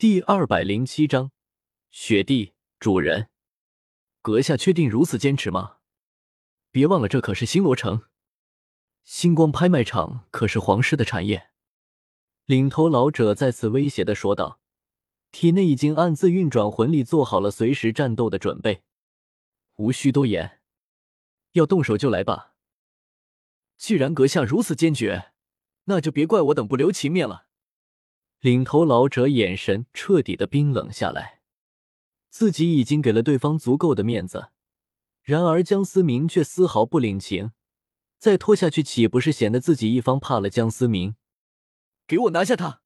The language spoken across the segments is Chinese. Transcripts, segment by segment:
第二百零七章，雪地主人，阁下确定如此坚持吗？别忘了，这可是星罗城，星光拍卖场可是皇室的产业。领头老者再次威胁的说道，体内已经暗自运转魂力，做好了随时战斗的准备。无需多言，要动手就来吧。既然阁下如此坚决，那就别怪我等不留情面了。领头老者眼神彻底的冰冷下来，自己已经给了对方足够的面子，然而江思明却丝毫不领情，再拖下去岂不是显得自己一方怕了江思明？给我拿下他！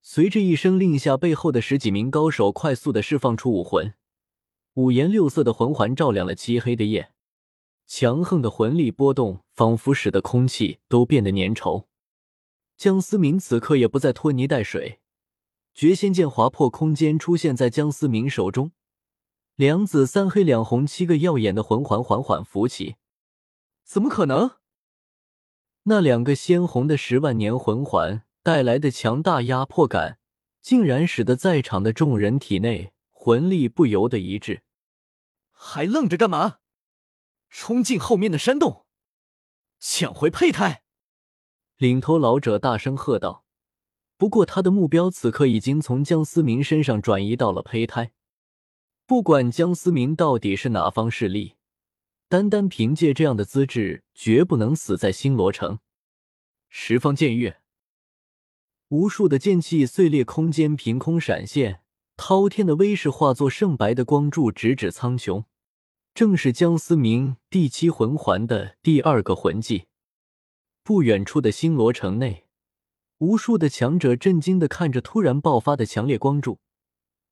随着一声令下，背后的十几名高手快速的释放出武魂，五颜六色的魂环照亮了漆黑的夜，强横的魂力波动仿佛使得空气都变得粘稠。江思明此刻也不再拖泥带水，绝仙剑划破空间，出现在江思明手中。两紫三黑两红七个耀眼的魂环缓缓浮起。怎么可能？那两个鲜红的十万年魂环带来的强大压迫感，竟然使得在场的众人体内魂力不由得一滞。还愣着干嘛？冲进后面的山洞，抢回胚胎！领头老者大声喝道：“不过，他的目标此刻已经从江思明身上转移到了胚胎。不管江思明到底是哪方势力，单单凭借这样的资质，绝不能死在星罗城。”十方剑月，无数的剑气碎裂，空间凭空闪现，滔天的威势化作圣白的光柱，直指苍穹。正是江思明第七魂环的第二个魂技。不远处的星罗城内，无数的强者震惊的看着突然爆发的强烈光柱，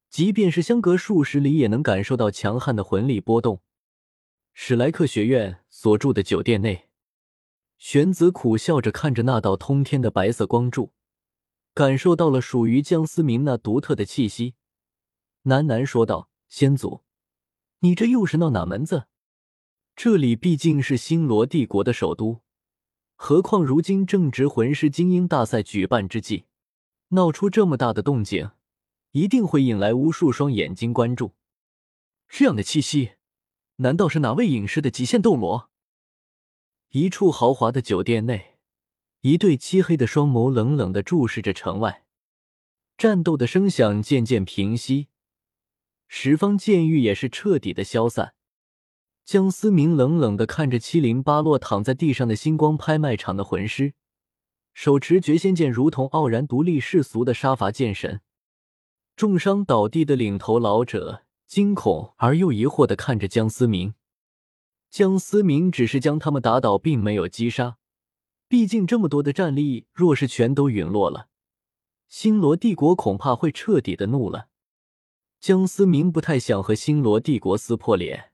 即便是相隔数十里，也能感受到强悍的魂力波动。史莱克学院所住的酒店内，玄子苦笑着看着那道通天的白色光柱，感受到了属于江思明那独特的气息，喃喃说道：“先祖，你这又是闹哪门子？这里毕竟是星罗帝国的首都。”何况如今正值魂师精英大赛举办之际，闹出这么大的动静，一定会引来无数双眼睛关注。这样的气息，难道是哪位隐士的极限斗罗？一处豪华的酒店内，一对漆黑的双眸冷冷的注视着城外。战斗的声响渐渐平息，十方剑域也是彻底的消散。江思明冷冷的看着七零八落躺在地上的星光拍卖场的魂师，手持绝仙剑，如同傲然独立世俗的杀伐剑神。重伤倒地的领头老者惊恐而又疑惑的看着江思明。江思明只是将他们打倒，并没有击杀。毕竟这么多的战力，若是全都陨落了，星罗帝国恐怕会彻底的怒了。江思明不太想和星罗帝国撕破脸。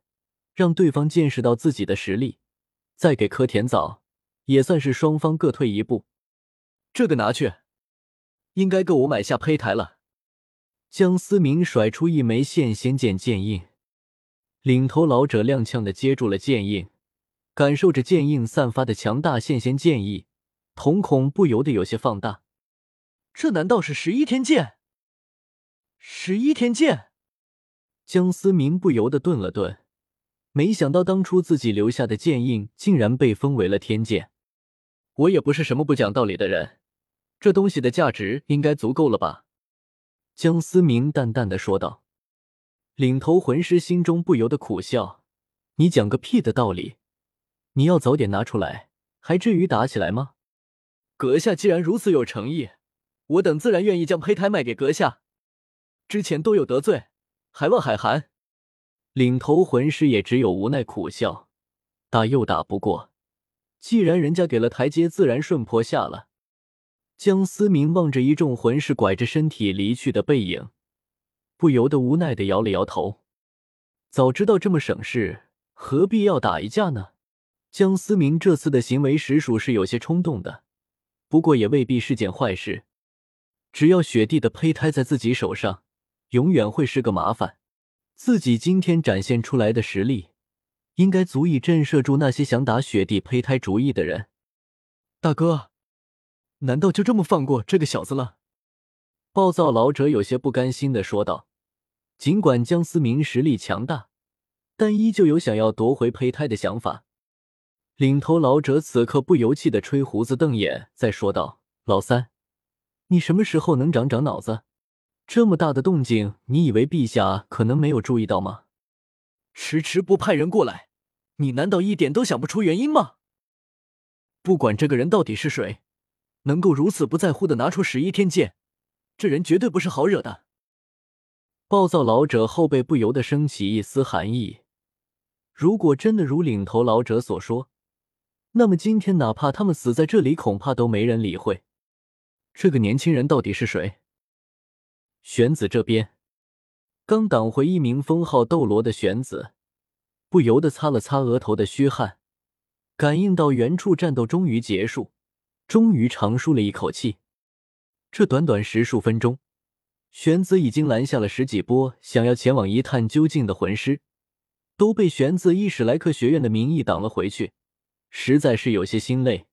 让对方见识到自己的实力，再给柯田枣，也算是双方各退一步。这个拿去，应该够我买下胚胎了。江思明甩出一枚现仙剑剑印，领头老者踉跄的接住了剑印，感受着剑印散发的强大现仙剑意，瞳孔不由得有些放大。这难道是十一天剑？十一天剑？江思明不由得顿了顿。没想到当初自己留下的剑印竟然被封为了天剑。我也不是什么不讲道理的人，这东西的价值应该足够了吧？江思明淡淡的说道。领头魂师心中不由得苦笑：“你讲个屁的道理！你要早点拿出来，还至于打起来吗？”阁下既然如此有诚意，我等自然愿意将胚胎卖给阁下。之前都有得罪，还望海涵。领头魂师也只有无奈苦笑，打又打不过，既然人家给了台阶，自然顺坡下了。江思明望着一众魂师拐着身体离去的背影，不由得无奈的摇了摇头。早知道这么省事，何必要打一架呢？江思明这次的行为实属是有些冲动的，不过也未必是件坏事。只要雪帝的胚胎在自己手上，永远会是个麻烦。自己今天展现出来的实力，应该足以震慑住那些想打雪地胚胎主意的人。大哥，难道就这么放过这个小子了？暴躁老者有些不甘心的说道：“尽管江思明实力强大，但依旧有想要夺回胚胎的想法。”领头老者此刻不由气的吹胡子瞪眼，在说道：“老三，你什么时候能长长脑子？这么大的动静，你以为陛下可能没有注意到吗？迟迟不派人过来，你难道一点都想不出原因吗？不管这个人到底是谁，能够如此不在乎的拿出十一天剑。”这人绝对不是好惹的。暴躁老者后背不由得升起一丝寒意。如果真的如领头老者所说，那么今天哪怕他们死在这里，恐怕都没人理会。这个年轻人到底是谁？玄子这边刚挡回一名封号斗罗的玄子，不由得擦了擦额头的虚汗，感应到远处战斗终于结束，终于长舒了一口气。这短短十数分钟，玄子已经拦下了十几波想要前往一探究竟的魂师，都被玄子以史莱克学院的名义挡了回去，实在是有些心累。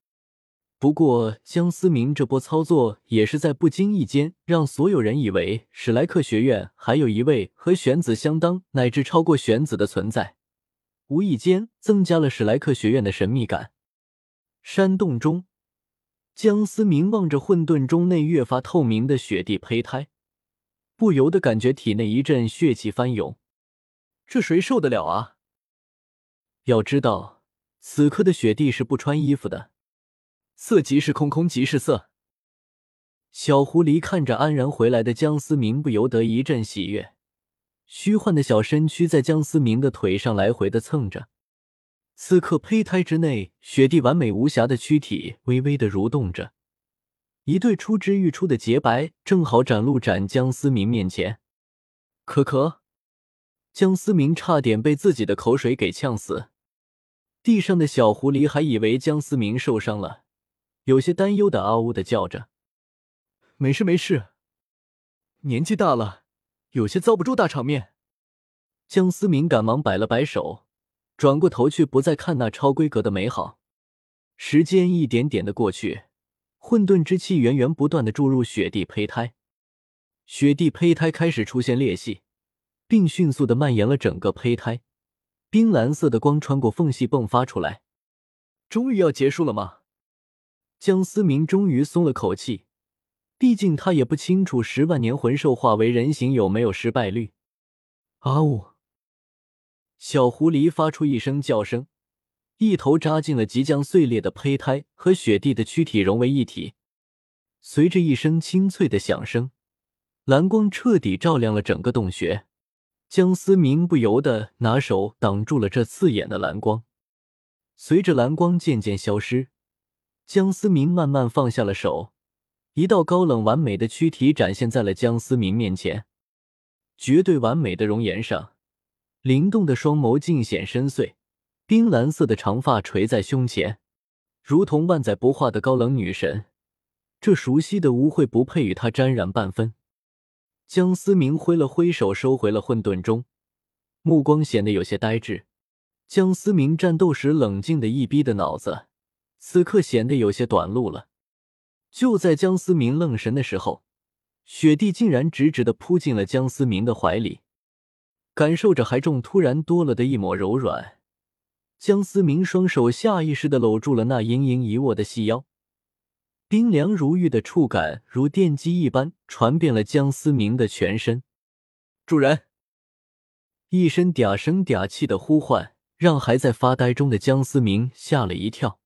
不过江思明这波操作也是在不经意间让所有人以为史莱克学院还有一位和玄子相当乃至超过玄子的存在，无意间增加了史莱克学院的神秘感。山洞中。江思明望着混沌中内越发透明的雪地胚胎，不由得感觉体内一阵血气翻涌。这谁受得了啊？要知道，此刻的雪地是不穿衣服的，色即是空，空即是色。小狐狸看着安然回来的江思明，不由得一阵喜悦。虚幻的小身躯在江思明的腿上来回的蹭着。此刻，胚胎之内，雪地完美无瑕的躯体微微的蠕动着，一对出之欲出的洁白正好展露展江思明面前。可可，江思明差点被自己的口水给呛死。地上的小狐狸还以为江思明受伤了，有些担忧的啊呜的叫着：“没事没事，年纪大了，有些遭不住大场面。”江思明赶忙摆了摆手。转过头去，不再看那超规格的美好。时间一点点的过去，混沌之气源源不断的注入雪地胚胎，雪地胚胎开始出现裂隙，并迅速的蔓延了整个胚胎。冰蓝色的光穿过缝隙迸发出来。终于要结束了吗？江思明终于松了口气，毕竟他也不清楚十万年魂兽化为人形有没有失败率。啊呜！小狐狸发出一声叫声，一头扎进了即将碎裂的胚胎，和雪地的躯体融为一体。随着一声清脆的响声，蓝光彻底照亮了整个洞穴。江思明不由得拿手挡住了这刺眼的蓝光。随着蓝光渐渐消失，江思明慢慢放下了手，一道高冷完美的躯体展现在了江思明面前，绝对完美的容颜上。灵动的双眸尽显深邃，冰蓝色的长发垂在胸前，如同万载不化的高冷女神。这熟悉的污秽不配与她沾染半分。江思明挥了挥手，收回了混沌中，目光显得有些呆滞。江思明战斗时冷静的一逼的脑子，此刻显得有些短路了。就在江思明愣神的时候，雪地竟然直直的扑进了江思明的怀里。感受着怀中突然多了的一抹柔软，江思明双手下意识的搂住了那盈盈一握的细腰，冰凉如玉的触感如电击一般传遍了江思明的全身。主人，一声嗲声嗲气的呼唤，让还在发呆中的江思明吓了一跳。